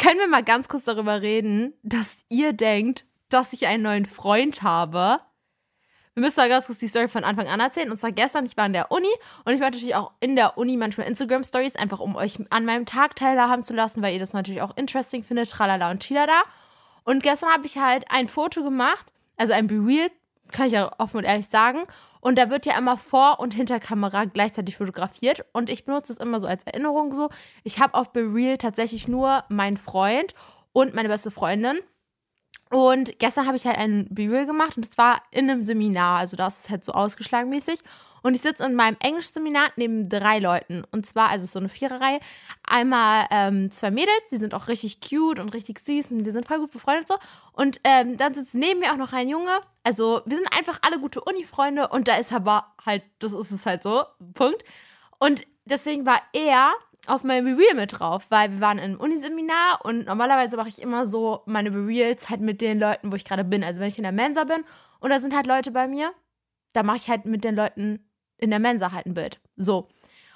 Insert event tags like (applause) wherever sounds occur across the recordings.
Können wir mal ganz kurz darüber reden, dass ihr denkt, dass ich einen neuen Freund habe? Wir müssen mal ganz kurz die Story von Anfang an erzählen. Und zwar gestern, ich war in der Uni und ich war natürlich auch in der Uni manchmal Instagram-Stories, einfach um euch an meinem Tag teilhaben zu lassen, weil ihr das natürlich auch interesting findet, tralala und da. Und gestern habe ich halt ein Foto gemacht, also ein Be kann ich ja offen und ehrlich sagen. Und da wird ja immer vor und hinter Kamera gleichzeitig fotografiert. Und ich benutze es immer so als Erinnerung so. Ich habe auf Be tatsächlich nur meinen Freund und meine beste Freundin. Und gestern habe ich halt ein Be gemacht und es war in einem Seminar. Also das ist halt so ausgeschlagen mäßig. Und ich sitze in meinem Englischseminar neben drei Leuten. Und zwar, also so eine Viererreihe. Einmal ähm, zwei Mädels, die sind auch richtig cute und richtig süß und wir sind voll gut befreundet so. Und ähm, dann sitzt neben mir auch noch ein Junge. Also wir sind einfach alle gute Uni-Freunde und da ist aber halt, das ist es halt so, Punkt. Und deswegen war er auf meinem Real mit drauf, weil wir waren einem Uniseminar und normalerweise mache ich immer so meine Reels halt mit den Leuten, wo ich gerade bin. Also wenn ich in der Mensa bin und da sind halt Leute bei mir, da mache ich halt mit den Leuten in der Mensa halt ein Bild. So.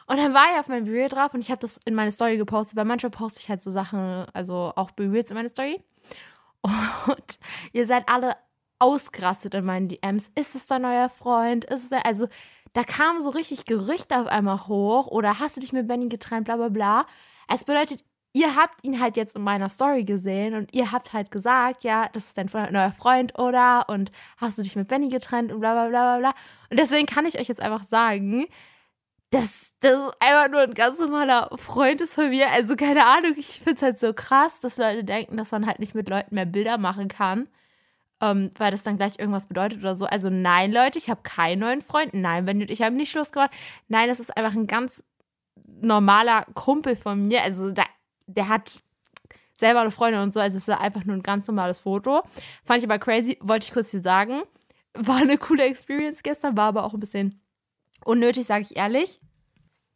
Und dann war er auf meinem Reel drauf und ich habe das in meine Story gepostet, weil manchmal poste ich halt so Sachen, also auch Reels in meine Story. Und ihr seid alle ausgerastet in meinen DMs. Ist es dein neuer Freund? Ist es dein, also da kamen so richtig Gerüchte auf einmal hoch oder hast du dich mit Benny getrennt, bla bla bla. Es bedeutet, ihr habt ihn halt jetzt in meiner Story gesehen und ihr habt halt gesagt, ja, das ist dein neuer Freund, oder? Und hast du dich mit Benny getrennt und bla bla bla bla bla. Und deswegen kann ich euch jetzt einfach sagen, dass das einfach nur ein ganz normaler Freund ist von mir. Also keine Ahnung, ich finde es halt so krass, dass Leute denken, dass man halt nicht mit Leuten mehr Bilder machen kann ähm, weil das dann gleich irgendwas bedeutet oder so. Also nein, Leute, ich habe keinen neuen Freund. Nein, wenn ich habe nicht Schluss gemacht. Nein, das ist einfach ein ganz normaler Kumpel von mir. Also da, der hat selber eine Freundin und so. Also es ist einfach nur ein ganz normales Foto. Fand ich aber crazy. Wollte ich kurz hier sagen. War eine coole Experience gestern, war aber auch ein bisschen unnötig, sage ich ehrlich.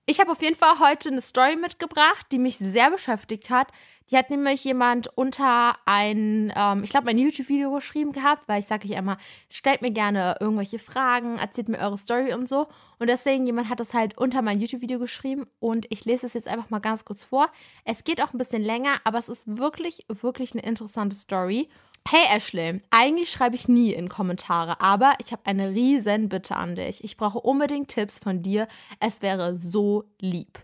Ich habe auf jeden Fall heute eine Story mitgebracht, die mich sehr beschäftigt hat. Die hat nämlich jemand unter ein, ähm, ich glaube, ein YouTube-Video geschrieben gehabt, weil ich sage euch immer, stellt mir gerne irgendwelche Fragen, erzählt mir eure Story und so. Und deswegen, jemand hat das halt unter mein YouTube-Video geschrieben und ich lese es jetzt einfach mal ganz kurz vor. Es geht auch ein bisschen länger, aber es ist wirklich, wirklich eine interessante Story. Hey Ashley, eigentlich schreibe ich nie in Kommentare, aber ich habe eine riesen Bitte an dich. Ich brauche unbedingt Tipps von dir. Es wäre so lieb.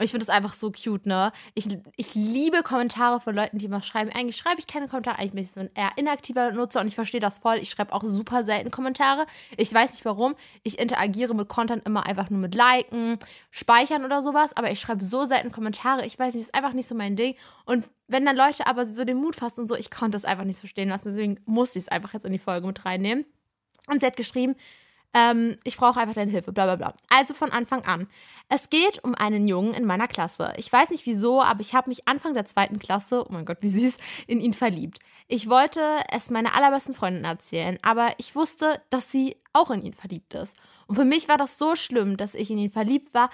Und ich finde das einfach so cute, ne? Ich, ich liebe Kommentare von Leuten, die mal schreiben. Eigentlich schreibe ich keine Kommentare, eigentlich bin ich so ein eher inaktiver Nutzer und ich verstehe das voll. Ich schreibe auch super selten Kommentare. Ich weiß nicht warum. Ich interagiere mit Content immer einfach nur mit Liken, Speichern oder sowas, aber ich schreibe so selten Kommentare. Ich weiß nicht, ist einfach nicht so mein Ding. Und wenn dann Leute aber so den Mut fassen und so, ich konnte es einfach nicht so stehen lassen. Deswegen musste ich es einfach jetzt in die Folge mit reinnehmen. Und sie hat geschrieben, ähm, ich brauche einfach deine Hilfe, bla bla bla. Also von Anfang an. Es geht um einen Jungen in meiner Klasse. Ich weiß nicht wieso, aber ich habe mich Anfang der zweiten Klasse, oh mein Gott, wie süß, in ihn verliebt. Ich wollte es meiner allerbesten Freundin erzählen, aber ich wusste, dass sie auch in ihn verliebt ist. Und für mich war das so schlimm, dass ich in ihn verliebt war,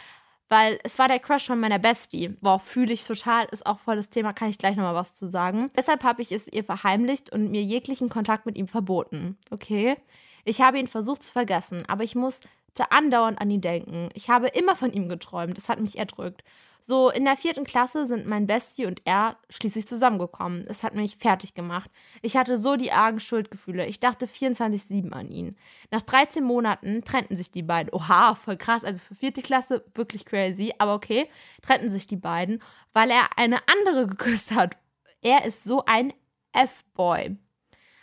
weil es war der Crush von meiner Bestie. Boah, fühle ich total, ist auch voll das Thema, kann ich gleich nochmal was zu sagen. Deshalb habe ich es ihr verheimlicht und mir jeglichen Kontakt mit ihm verboten. Okay? Ich habe ihn versucht zu vergessen, aber ich musste andauernd an ihn denken. Ich habe immer von ihm geträumt. Das hat mich erdrückt. So, in der vierten Klasse sind mein Bestie und er schließlich zusammengekommen. Es hat mich fertig gemacht. Ich hatte so die argen Schuldgefühle. Ich dachte 24-7 an ihn. Nach 13 Monaten trennten sich die beiden. Oha, voll krass. Also für vierte Klasse wirklich crazy. Aber okay, trennten sich die beiden, weil er eine andere (laughs) geküsst hat. Er ist so ein F-Boy.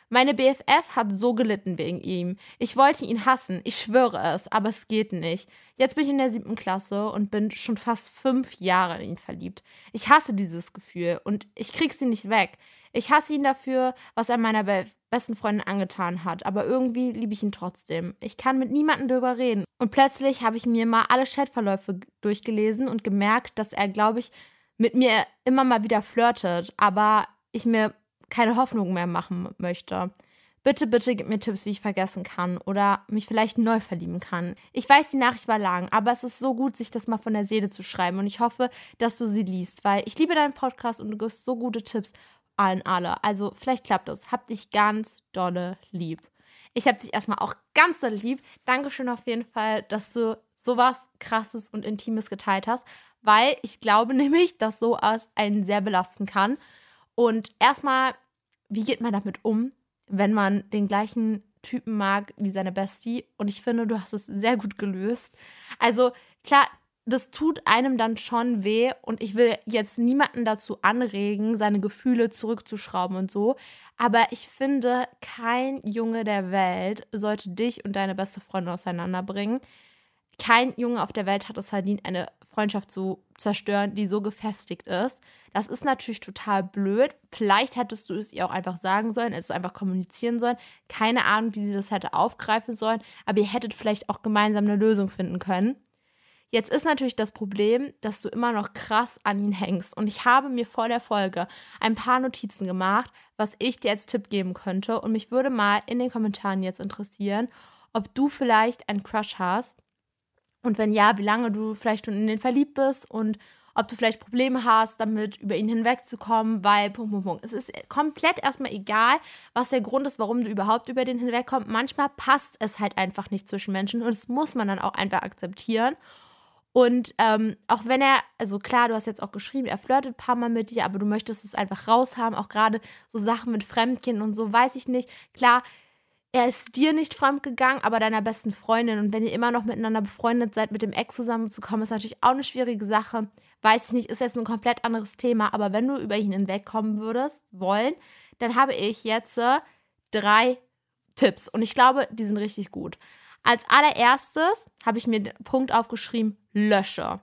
Meine BFF hat so gelitten wegen ihm. Ich wollte ihn hassen, ich schwöre es, aber es geht nicht. Jetzt bin ich in der siebten Klasse und bin schon fast fünf Jahre in ihn verliebt. Ich hasse dieses Gefühl und ich krieg sie nicht weg. Ich hasse ihn dafür, was er meiner be besten Freundin angetan hat, aber irgendwie liebe ich ihn trotzdem. Ich kann mit niemandem darüber reden. Und plötzlich habe ich mir mal alle Chatverläufe durchgelesen und gemerkt, dass er, glaube ich, mit mir immer mal wieder flirtet, aber ich mir keine Hoffnung mehr machen möchte. Bitte, bitte gib mir Tipps, wie ich vergessen kann oder mich vielleicht neu verlieben kann. Ich weiß, die Nachricht war lang, aber es ist so gut, sich das mal von der Seele zu schreiben und ich hoffe, dass du sie liest, weil ich liebe deinen Podcast und du gibst so gute Tipps allen alle. Also vielleicht klappt es. Hab dich ganz dolle lieb. Ich hab dich erstmal auch ganz dolle lieb. Dankeschön auf jeden Fall, dass du sowas krasses und intimes geteilt hast, weil ich glaube (laughs) nämlich, dass sowas einen sehr belasten kann. Und erstmal, wie geht man damit um? wenn man den gleichen Typen mag wie seine Bestie. Und ich finde, du hast es sehr gut gelöst. Also klar, das tut einem dann schon weh und ich will jetzt niemanden dazu anregen, seine Gefühle zurückzuschrauben und so. Aber ich finde, kein Junge der Welt sollte dich und deine beste Freundin auseinanderbringen. Kein Junge auf der Welt hat es verdient, eine Freundschaft zu zerstören, die so gefestigt ist. Das ist natürlich total blöd. Vielleicht hättest du es ihr auch einfach sagen sollen, es einfach kommunizieren sollen. Keine Ahnung, wie sie das hätte aufgreifen sollen, aber ihr hättet vielleicht auch gemeinsam eine Lösung finden können. Jetzt ist natürlich das Problem, dass du immer noch krass an ihn hängst. Und ich habe mir vor der Folge ein paar Notizen gemacht, was ich dir als Tipp geben könnte. Und mich würde mal in den Kommentaren jetzt interessieren, ob du vielleicht einen Crush hast. Und wenn ja, wie lange du vielleicht schon in den verliebt bist und ob du vielleicht Probleme hast, damit über ihn hinwegzukommen, weil Punkt, Punkt, Punkt. Es ist komplett erstmal egal, was der Grund ist, warum du überhaupt über den hinwegkommst. Manchmal passt es halt einfach nicht zwischen Menschen und das muss man dann auch einfach akzeptieren. Und ähm, auch wenn er, also klar, du hast jetzt auch geschrieben, er flirtet ein paar Mal mit dir, aber du möchtest es einfach raushaben, auch gerade so Sachen mit Fremdkind und so, weiß ich nicht. Klar, er ist dir nicht fremd gegangen, aber deiner besten Freundin. Und wenn ihr immer noch miteinander befreundet seid, mit dem Ex zusammenzukommen, ist natürlich auch eine schwierige Sache. Weiß ich nicht, ist jetzt ein komplett anderes Thema. Aber wenn du über ihn hinwegkommen würdest, wollen, dann habe ich jetzt äh, drei Tipps. Und ich glaube, die sind richtig gut. Als allererstes habe ich mir den Punkt aufgeschrieben, lösche.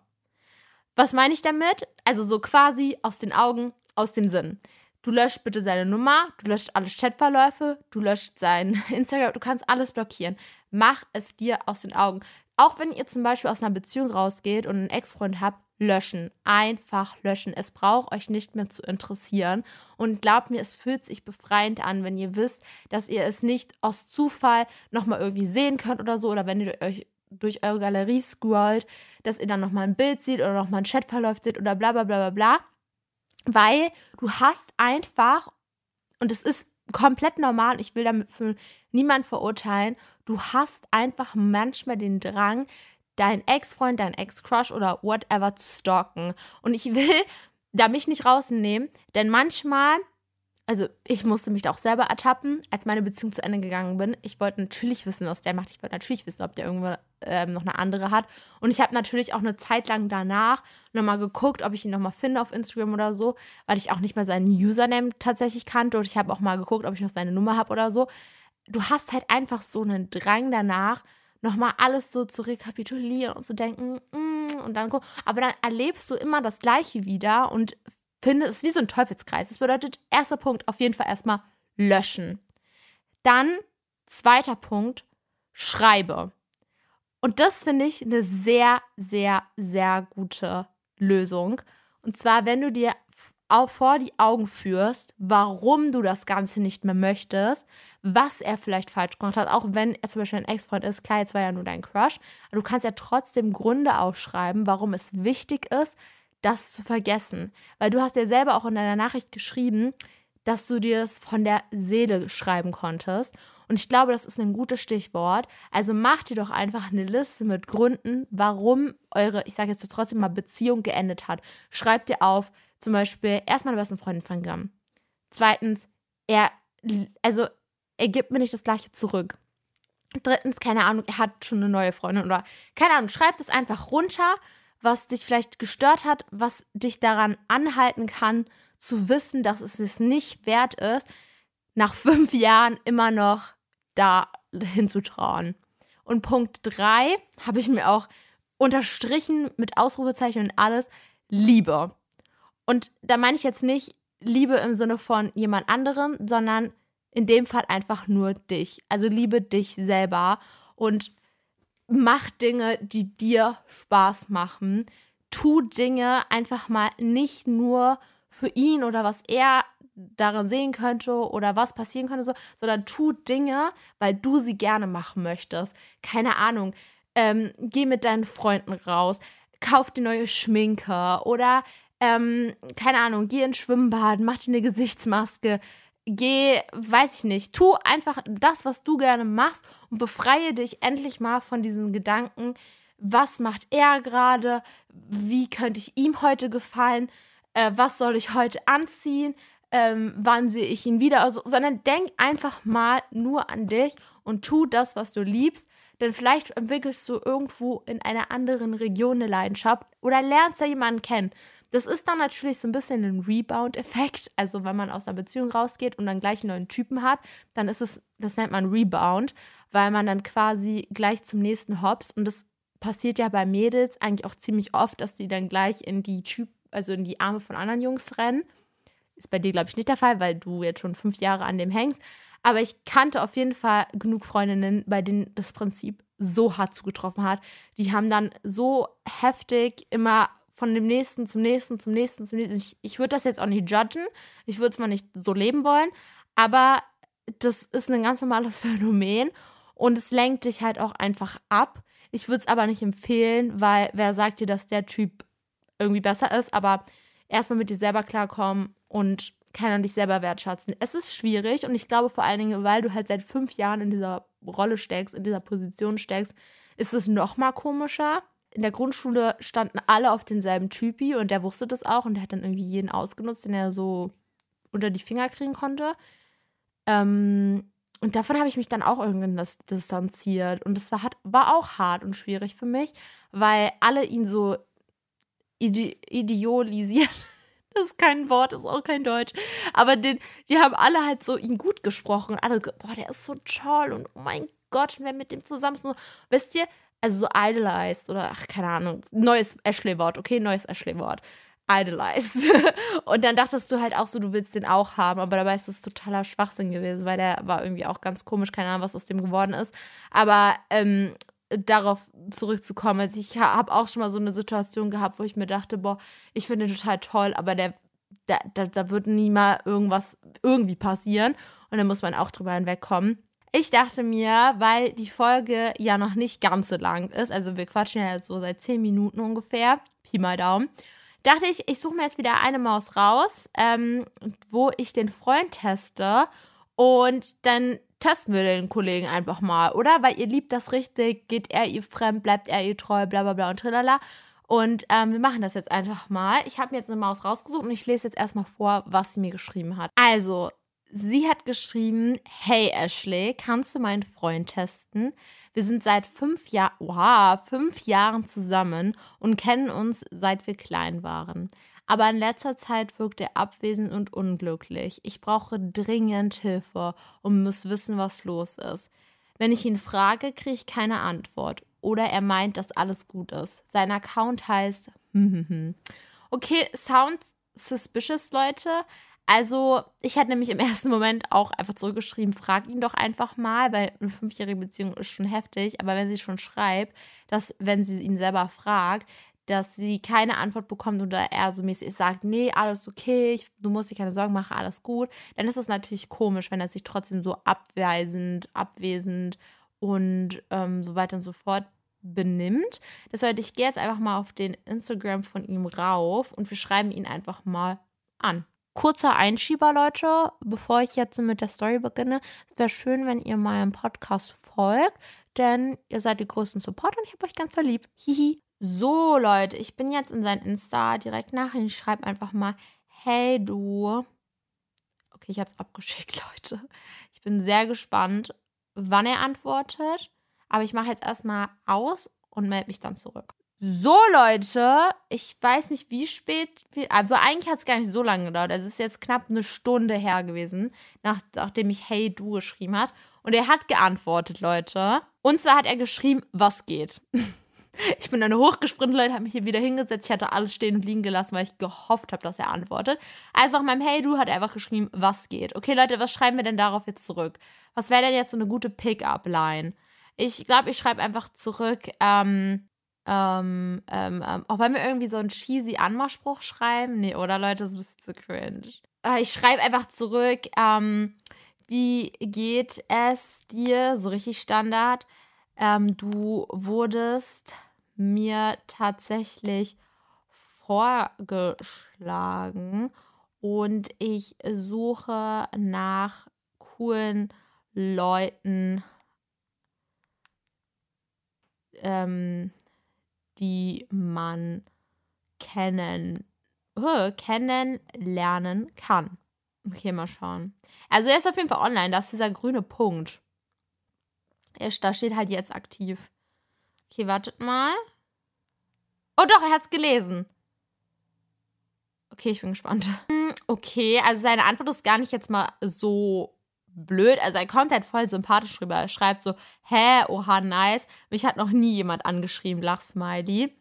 Was meine ich damit? Also so quasi aus den Augen, aus dem Sinn. Du löscht bitte seine Nummer, du löscht alle Chatverläufe, du löscht sein (laughs) Instagram, du kannst alles blockieren. Mach es dir aus den Augen. Auch wenn ihr zum Beispiel aus einer Beziehung rausgeht und einen Ex-Freund habt, löschen. Einfach löschen. Es braucht euch nicht mehr zu interessieren. Und glaubt mir, es fühlt sich befreiend an, wenn ihr wisst, dass ihr es nicht aus Zufall nochmal irgendwie sehen könnt oder so. Oder wenn ihr euch durch eure Galerie scrollt, dass ihr dann nochmal ein Bild seht oder nochmal ein Chatverlauf seht oder bla bla bla bla bla weil du hast einfach, und es ist komplett normal, ich will damit für niemand verurteilen, du hast einfach manchmal den Drang, deinen Ex-Freund, deinen Ex-Crush oder whatever zu stalken. Und ich will (laughs) da mich nicht rausnehmen, denn manchmal also ich musste mich da auch selber ertappen, als meine Beziehung zu Ende gegangen bin. Ich wollte natürlich wissen, was der macht. Ich wollte natürlich wissen, ob der irgendwo ähm, noch eine andere hat. Und ich habe natürlich auch eine Zeit lang danach nochmal geguckt, ob ich ihn nochmal finde auf Instagram oder so, weil ich auch nicht mal seinen Username tatsächlich kannte. Und ich habe auch mal geguckt, ob ich noch seine Nummer habe oder so. Du hast halt einfach so einen Drang danach, nochmal alles so zu rekapitulieren und zu denken, mm, und dann aber dann erlebst du immer das Gleiche wieder und finde, es ist wie so ein Teufelskreis. Das bedeutet, erster Punkt auf jeden Fall erstmal löschen. Dann, zweiter Punkt, schreibe. Und das finde ich eine sehr, sehr, sehr gute Lösung. Und zwar, wenn du dir vor die Augen führst, warum du das Ganze nicht mehr möchtest, was er vielleicht falsch gemacht hat, auch wenn er zum Beispiel ein Ex-Freund ist, klar, jetzt war ja nur dein Crush, aber du kannst ja trotzdem Gründe aufschreiben, warum es wichtig ist, das zu vergessen. Weil du hast ja selber auch in deiner Nachricht geschrieben, dass du dir das von der Seele schreiben konntest. Und ich glaube, das ist ein gutes Stichwort. Also mach dir doch einfach eine Liste mit Gründen, warum eure, ich sage jetzt trotzdem mal, Beziehung geendet hat. Schreib dir auf, zum Beispiel, erstmal, du bist eine Freundin von Gam. Zweitens, er, also, er gibt mir nicht das Gleiche zurück. Drittens, keine Ahnung, er hat schon eine neue Freundin oder keine Ahnung, schreib das einfach runter was dich vielleicht gestört hat, was dich daran anhalten kann, zu wissen, dass es es nicht wert ist, nach fünf Jahren immer noch da hinzutrauen. Und Punkt drei habe ich mir auch unterstrichen mit Ausrufezeichen und alles, Liebe. Und da meine ich jetzt nicht Liebe im Sinne von jemand anderen, sondern in dem Fall einfach nur dich. Also liebe dich selber und mach Dinge, die dir Spaß machen. tu Dinge einfach mal nicht nur für ihn oder was er darin sehen könnte oder was passieren könnte, so, sondern tu Dinge, weil du sie gerne machen möchtest. Keine Ahnung. Ähm, geh mit deinen Freunden raus, kauf dir neue Schminke oder ähm, keine Ahnung, geh ins Schwimmbad, mach dir eine Gesichtsmaske, geh, weiß ich nicht, tu einfach das, was du gerne machst und befreie dich endlich mal von diesen Gedanken, was macht er gerade, wie könnte ich ihm heute gefallen, äh, was soll ich heute anziehen, ähm, wann sehe ich ihn wieder, also, sondern denk einfach mal nur an dich und tu das, was du liebst, denn vielleicht entwickelst du irgendwo in einer anderen Region eine Leidenschaft oder lernst ja jemanden kennen. Das ist dann natürlich so ein bisschen ein Rebound-Effekt. Also, wenn man aus einer Beziehung rausgeht und dann gleich einen neuen Typen hat, dann ist es, das nennt man Rebound, weil man dann quasi gleich zum nächsten hops. Und das passiert ja bei Mädels eigentlich auch ziemlich oft, dass die dann gleich in die Typ, also in die Arme von anderen Jungs rennen. Ist bei dir, glaube ich, nicht der Fall, weil du jetzt schon fünf Jahre an dem hängst. Aber ich kannte auf jeden Fall genug Freundinnen, bei denen das Prinzip so hart zugetroffen hat. Die haben dann so heftig immer von dem nächsten zum nächsten, zum nächsten, zum nächsten. Ich, ich würde das jetzt auch nicht judgen. Ich würde es mal nicht so leben wollen. Aber das ist ein ganz normales (laughs) Phänomen und es lenkt dich halt auch einfach ab. Ich würde es aber nicht empfehlen, weil wer sagt dir, dass der Typ irgendwie besser ist, aber erstmal mit dir selber klarkommen und keiner dich selber wertschätzen. Es ist schwierig und ich glaube vor allen Dingen, weil du halt seit fünf Jahren in dieser Rolle steckst, in dieser Position steckst, ist es noch mal komischer in der Grundschule standen alle auf denselben Typi und der wusste das auch und der hat dann irgendwie jeden ausgenutzt, den er so unter die Finger kriegen konnte. Ähm, und davon habe ich mich dann auch irgendwann das, distanziert. Und das war, hat, war auch hart und schwierig für mich, weil alle ihn so ide idealisiert. (laughs) Das ist kein Wort, ist auch kein Deutsch. Aber den, die haben alle halt so ihn gut gesprochen. Alle, boah, der ist so toll und oh mein Gott, wer mit dem zusammen ist. Wisst ihr, also so idolized oder ach, keine Ahnung, neues Ashley-Wort, okay, neues Ashley-Wort. Idolized. (laughs) und dann dachtest du halt auch so, du willst den auch haben, aber dabei ist das totaler Schwachsinn gewesen, weil der war irgendwie auch ganz komisch, keine Ahnung, was aus dem geworden ist. Aber ähm, darauf zurückzukommen, also ich habe auch schon mal so eine Situation gehabt, wo ich mir dachte, boah, ich finde den total toll, aber der, da, da, da wird nie mal irgendwas irgendwie passieren. Und dann muss man auch drüber hinwegkommen. Ich dachte mir, weil die Folge ja noch nicht ganz so lang ist, also wir quatschen ja jetzt so seit 10 Minuten ungefähr, Pi mal Daumen, dachte ich, ich suche mir jetzt wieder eine Maus raus, ähm, wo ich den Freund teste und dann testen wir den Kollegen einfach mal, oder? Weil ihr liebt das richtig, geht er ihr fremd, bleibt er ihr treu, bla bla bla und tralala. Und ähm, wir machen das jetzt einfach mal. Ich habe mir jetzt eine Maus rausgesucht und ich lese jetzt erstmal vor, was sie mir geschrieben hat. Also, Sie hat geschrieben, hey Ashley, kannst du meinen Freund testen? Wir sind seit fünf Jahren, wow, fünf Jahren zusammen und kennen uns seit wir klein waren. Aber in letzter Zeit wirkt er abwesend und unglücklich. Ich brauche dringend Hilfe und muss wissen, was los ist. Wenn ich ihn frage, kriege ich keine Antwort. Oder er meint, dass alles gut ist. Sein Account heißt. (laughs) okay, sounds suspicious, Leute. Also, ich hätte nämlich im (laughs) ersten Moment auch einfach zurückgeschrieben, frag ihn doch einfach mal, weil eine fünfjährige Beziehung ist schon heftig. Aber wenn sie schon schreibt, dass, wenn sie ihn selber fragt, dass sie keine Antwort bekommt oder er so mäßig sagt, nee, alles okay, ich, du musst dir keine Sorgen machen, alles gut, dann ist es natürlich komisch, wenn er sich trotzdem so abweisend, abwesend und ähm, so weiter und so fort benimmt. Deshalb, ich gehe jetzt einfach mal auf den Instagram von ihm rauf und wir schreiben ihn einfach mal an. Kurzer Einschieber, Leute, bevor ich jetzt mit der Story beginne. Es wäre schön, wenn ihr meinem Podcast folgt, denn ihr seid die größten Support und ich habe euch ganz verliebt. Hihi. So, Leute, ich bin jetzt in sein Insta direkt nach und ich schreibe einfach mal, hey du. Okay, ich habe es abgeschickt, (laughs) Leute. Ich bin sehr gespannt, wann er antwortet. Aber ich mache jetzt erstmal aus und melde mich dann zurück. So, Leute, ich weiß nicht, wie spät, aber eigentlich hat es gar nicht so lange gedauert. Es ist jetzt knapp eine Stunde her gewesen, nach, nachdem ich Hey Du geschrieben hat. Und er hat geantwortet, Leute. Und zwar hat er geschrieben, was geht. (laughs) ich bin dann hochgesprintet, Leute, habe mich hier wieder hingesetzt. Ich hatte alles stehen und liegen gelassen, weil ich gehofft habe, dass er antwortet. Also nach meinem Hey Du hat er einfach geschrieben, was geht. Okay, Leute, was schreiben wir denn darauf jetzt zurück? Was wäre denn jetzt so eine gute Pickup-Line? Ich glaube, ich schreibe einfach zurück, ähm, Ähm, ähm, ähm, auch wenn wir irgendwie so einen cheesy Anmachspruch schreiben. Nee, oder Leute, das ist ein bisschen zu cringe. Äh, ich schreibe einfach zurück, ähm, wie geht es dir? So richtig Standard. Ähm, du wurdest mir tatsächlich vorgeschlagen und ich suche nach coolen Leuten, ähm, die man kennen, kennenlernen kann. Okay, mal schauen. Also er ist auf jeden Fall online, das ist dieser grüne Punkt. Er, da steht halt jetzt aktiv. Okay, wartet mal. Oh doch, er hat es gelesen. Okay, ich bin gespannt. (laughs) Okay, also seine Antwort ist gar nicht jetzt mal so blöd. Also er kommt halt voll sympathisch rüber. Er schreibt so, hä, oha, nice. Mich hat noch nie jemand angeschrieben, Lachsmiley.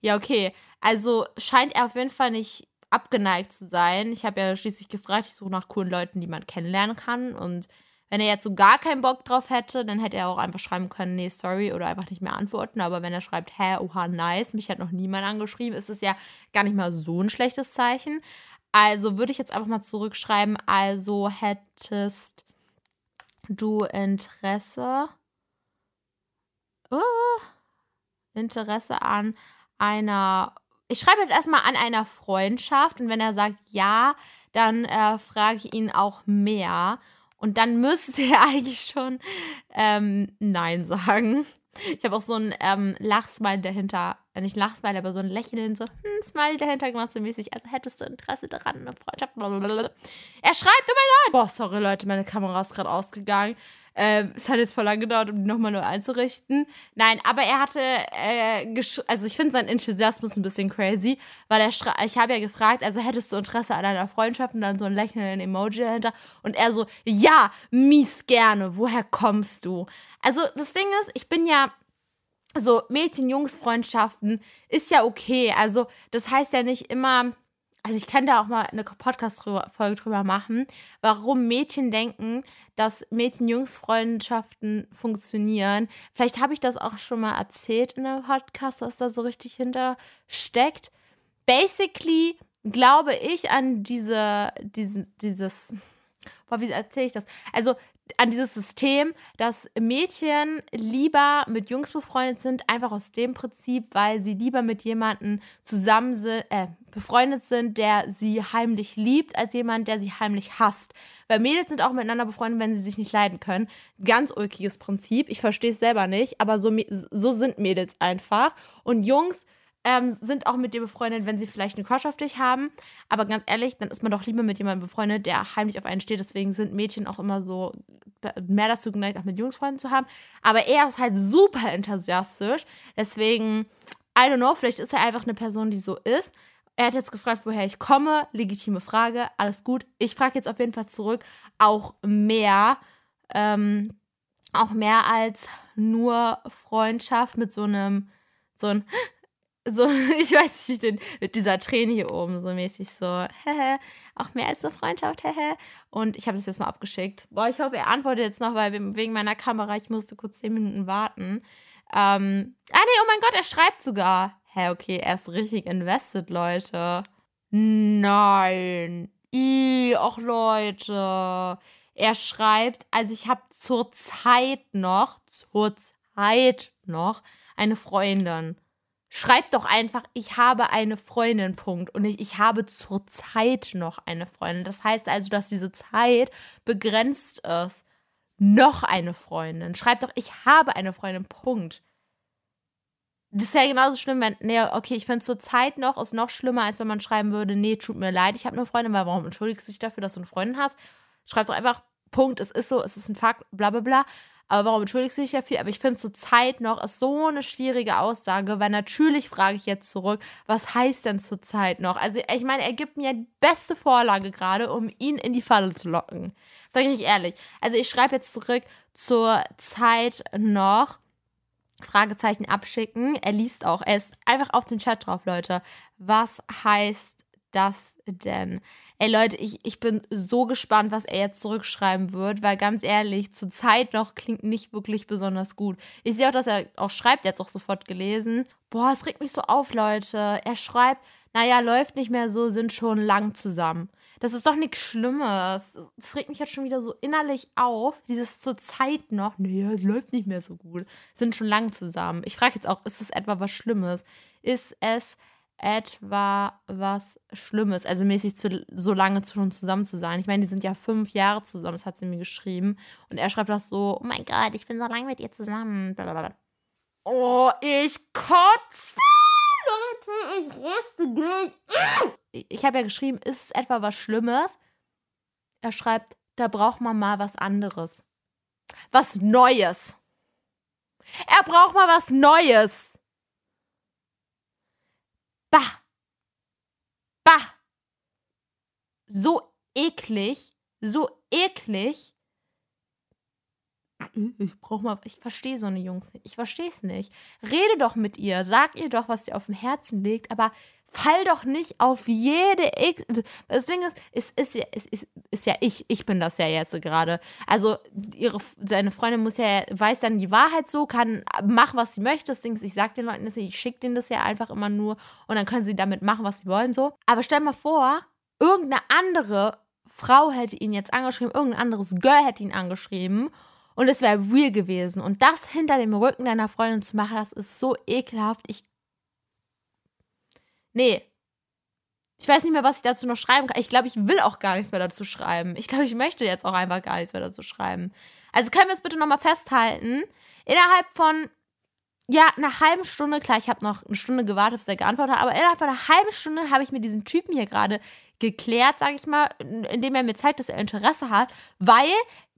Ja, okay. Also scheint er auf jeden Fall nicht abgeneigt zu sein. Ich habe ja schließlich gefragt, ich suche nach coolen Leuten, die man kennenlernen kann. Und wenn er jetzt so gar keinen Bock drauf hätte, dann hätte er auch einfach schreiben können, nee, sorry, oder einfach nicht mehr antworten. Aber wenn er schreibt, hä, oha, nice, mich hat noch niemand angeschrieben, ist es ja gar nicht mal so ein schlechtes Zeichen. Also würde ich jetzt einfach mal zurückschreiben, also hättest du Interesse, uh, Interesse an einer ich schreibe jetzt erstmal an einer Freundschaft und wenn er sagt ja, dann äh, frage ich ihn auch mehr. Und dann müsste er (laughs) eigentlich schon ähm, Nein sagen. Ich habe auch so ein ähm, Lachsmile dahinter, äh, nicht Lachsmile, aber so ein Lächeln, so hm, Smile dahinter gemacht, so mäßig. Also hättest du Interesse daran, eine Freundschaft. Blablabla. Er schreibt, oh mein Gott! Boah, sorry Leute, meine Kamera ist gerade ausgegangen. Ähm, es hat jetzt voll lang gedauert, um die nochmal neu einzurichten. Nein, aber er hatte, äh, also ich finde seinen Enthusiasmus ein bisschen crazy, weil er ich habe ja gefragt, also hättest du Interesse an einer Freundschaft und dann so ein lächelnden Emoji dahinter und er so, ja, mies gerne, woher kommst du? Also das Ding ist, ich bin ja so Mädchen-Jungs-Freundschaften ist ja okay. Also das heißt ja nicht immer, also ich kann da auch mal eine Podcast-Folge drüber machen, warum Mädchen denken, dass Mädchen-Jungs-Freundschaften funktionieren. Vielleicht habe ich das auch schon mal erzählt in einem Podcast, was da so richtig hinter steckt. Basically glaube ich an diese, diese dieses, boah, wie erzähle ich das? Also an dieses System, dass Mädchen lieber mit Jungs befreundet sind, einfach aus dem Prinzip, weil sie lieber mit jemandem zusammen sind, äh, befreundet sind, der sie heimlich liebt, als jemand, der sie heimlich hasst. Weil Mädels sind auch miteinander befreundet, wenn sie sich nicht leiden können. Ganz ulkiges Prinzip. Ich verstehe es selber nicht, aber so, so sind Mädels einfach. Und Jungs ähm, sind auch mit dir befreundet, wenn sie vielleicht einen Crush auf dich haben. Aber ganz ehrlich, dann ist man doch lieber mit jemandem befreundet, der heimlich auf einen steht. Deswegen sind Mädchen auch immer so mehr dazu geneigt, auch mit Jungsfreunden zu haben. Aber er ist halt super enthusiastisch. Deswegen, I don't know, vielleicht ist er einfach eine Person, die so ist. Er hat jetzt gefragt, woher ich komme. Legitime Frage, alles gut. Ich frage jetzt auf jeden Fall zurück, auch mehr. Ähm, auch mehr als nur Freundschaft mit so einem, so ein so, (laughs) ich weiß nicht, den, mit dieser Träne hier oben, so mäßig so, hehe, auch mehr als eine Freundschaft, hehe. Und ich habe das jetzt mal abgeschickt. Boah, ich hoffe, er antwortet jetzt noch, weil wegen meiner Kamera, ich musste kurz zehn Minuten warten. Ähm, ah, nee, oh mein Gott, er schreibt sogar. Hä, okay, er ist richtig invested, Leute. Nein. Ih, ach Leute. Er schreibt, also ich habe zur Zeit noch, zur Zeit noch eine Freundin. Schreib doch einfach, ich habe eine Freundin, Punkt. Und nicht, ich habe zur Zeit noch eine Freundin. Das heißt also, dass diese Zeit begrenzt ist. Noch eine Freundin. Schreib doch, ich habe eine Freundin, Punkt. Das ist ja genauso schlimm, wenn, nee, okay, ich finde zur Zeit noch, ist noch schlimmer, als wenn man schreiben würde, nee, tut mir leid, ich habe eine Freundin, weil warum entschuldigst du dich dafür, dass du eine Freundin hast? Schreib doch einfach, Punkt, es ist so, es ist ein Fakt, bla bla bla. Aber warum entschuldigst du dich dafür? Aber ich finde, zur Zeit noch ist so eine schwierige Aussage, weil natürlich frage ich jetzt zurück, was heißt denn zur Zeit noch? Also, ich meine, er gibt mir die beste Vorlage gerade, um ihn in die Falle zu locken. Sag ich ehrlich. Also, ich schreibe jetzt zurück zur Zeit noch. Fragezeichen abschicken. Er liest auch. Er ist einfach auf dem Chat drauf, Leute. Was heißt das denn? Ey Leute, ich, ich bin so gespannt, was er jetzt zurückschreiben wird, weil ganz ehrlich, zur Zeit noch klingt nicht wirklich besonders gut. Ich sehe auch, dass er auch schreibt, jetzt auch sofort gelesen. Boah, es regt mich so auf, Leute. Er schreibt, naja, läuft nicht mehr so, sind schon lang zusammen. Das ist doch nichts Schlimmes. Das regt mich jetzt schon wieder so innerlich auf. Dieses zur Zeit noch, naja, es läuft nicht mehr so gut. Sind schon lang zusammen. Ich frage jetzt auch, ist es etwa was Schlimmes? Ist es etwa was Schlimmes, also mäßig zu, so lange schon zusammen zu sein. Ich meine, die sind ja fünf Jahre zusammen, das hat sie mir geschrieben. Und er schreibt das so, oh mein Gott, ich bin so lange mit ihr zusammen. Blablabla. Oh, ich kotze. Leute, ich rüste gleich. Ich habe ja geschrieben, ist es etwa was Schlimmes? Er schreibt, da braucht man mal was anderes. Was Neues. Er braucht mal was Neues. Bah. Bah. So eklig. So eklig. Ich brauch mal, ich verstehe so eine Jungs nicht. Ich verstehe es nicht. Rede doch mit ihr. Sag ihr doch, was dir auf dem Herzen liegt, aber fall doch nicht auf jede X. Das Ding ist, es ist, ja, es ist, ist ja ich, ich bin das ja jetzt gerade. Also ihre, seine Freundin muss ja, weiß dann die Wahrheit so, kann, mach, was sie möchte. Das Ding ist, ich sag den Leuten das ich schicke denen das ja einfach immer nur und dann können sie damit machen, was sie wollen, so. Aber stell mal vor, irgendeine andere Frau hätte ihn jetzt angeschrieben, irgendein anderes Girl hätte ihn angeschrieben und es wäre real gewesen. Und das hinter dem Rücken deiner Freundin zu machen, das ist so ekelhaft. Ich Nee. Ich weiß nicht mehr, was ich dazu noch schreiben kann. Ich glaube, ich will auch gar nichts mehr dazu schreiben. Ich glaube, ich möchte jetzt auch einfach gar nichts mehr dazu schreiben. Also können wir es bitte nochmal festhalten. Innerhalb von, ja, einer halben Stunde, klar, ich habe noch eine Stunde gewartet, bis er geantwortet hat, aber innerhalb von einer halben Stunde habe ich mit diesem Typen hier gerade geklärt, sage ich mal, indem er mir zeigt, dass er Interesse hat, weil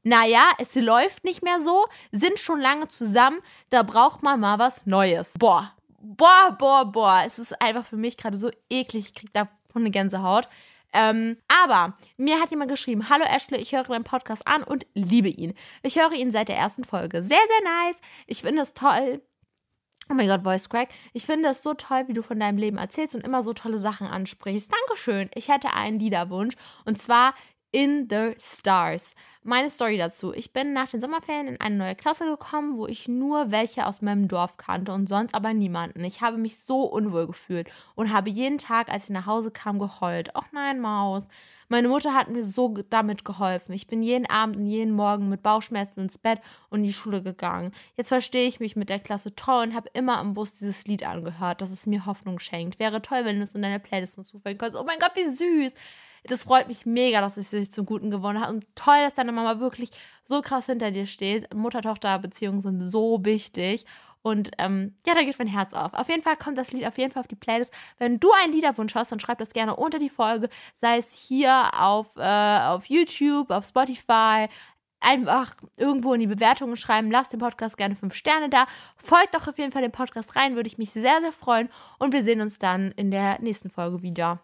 naja, es läuft nicht mehr so, sind schon lange zusammen, da braucht man mal was Neues. Boah, boah, boah, boah, es ist einfach für mich gerade so eklig. Ich krieg da von eine Gänsehaut. Ähm, aber mir hat jemand geschrieben: Hallo Ashley, ich höre deinen Podcast an und liebe ihn. Ich höre ihn seit der ersten Folge. Sehr, sehr nice. Ich finde es toll. Oh mein Gott, Voice Crack. Ich finde es so toll, wie du von deinem Leben erzählst und immer so tolle Sachen ansprichst. Dankeschön. Ich hätte einen Liederwunsch. Und zwar In the Stars. Meine Story dazu. Ich bin nach den Sommerferien in eine neue Klasse gekommen, wo ich nur welche aus meinem Dorf kannte und sonst aber niemanden. Ich habe mich so unwohl gefühlt und habe jeden Tag, als ich nach Hause kam, geheult. Ach nein, Maus. Meine Mutter hat mir so damit geholfen. Ich bin jeden Abend und jeden Morgen mit Bauchschmerzen ins Bett und in die Schule gegangen. Jetzt verstehe ich mich mit der Klasse toll und habe immer im Bus dieses Lied angehört, dass es mir Hoffnung schenkt. Wäre toll, wenn du es in deine Playlist hinzufügen könntest. Oh mein Gott, wie süß! das freut mich mega, dass es sich zum Guten gewonnen hat. Und toll, dass deine Mama wirklich so krass hinter dir steht. Mutter-Tochter-Beziehungen sind so wichtig. Und ähm, ja, da geht mein Herz auf. Auf jeden Fall kommt das Lied auf jeden Fall auf die Playlist. Wenn du einen Liederwunsch hast, dann schreib das gerne unter die Folge. Sei es hier auf, äh, auf YouTube, auf Spotify, einfach irgendwo in die Bewertungen schreiben. Lasst dem Podcast gerne fünf Sterne da. Folgt doch auf jeden Fall dem Podcast rein, würde ich mich sehr, sehr freuen. Und wir sehen uns dann in der nächsten Folge wieder.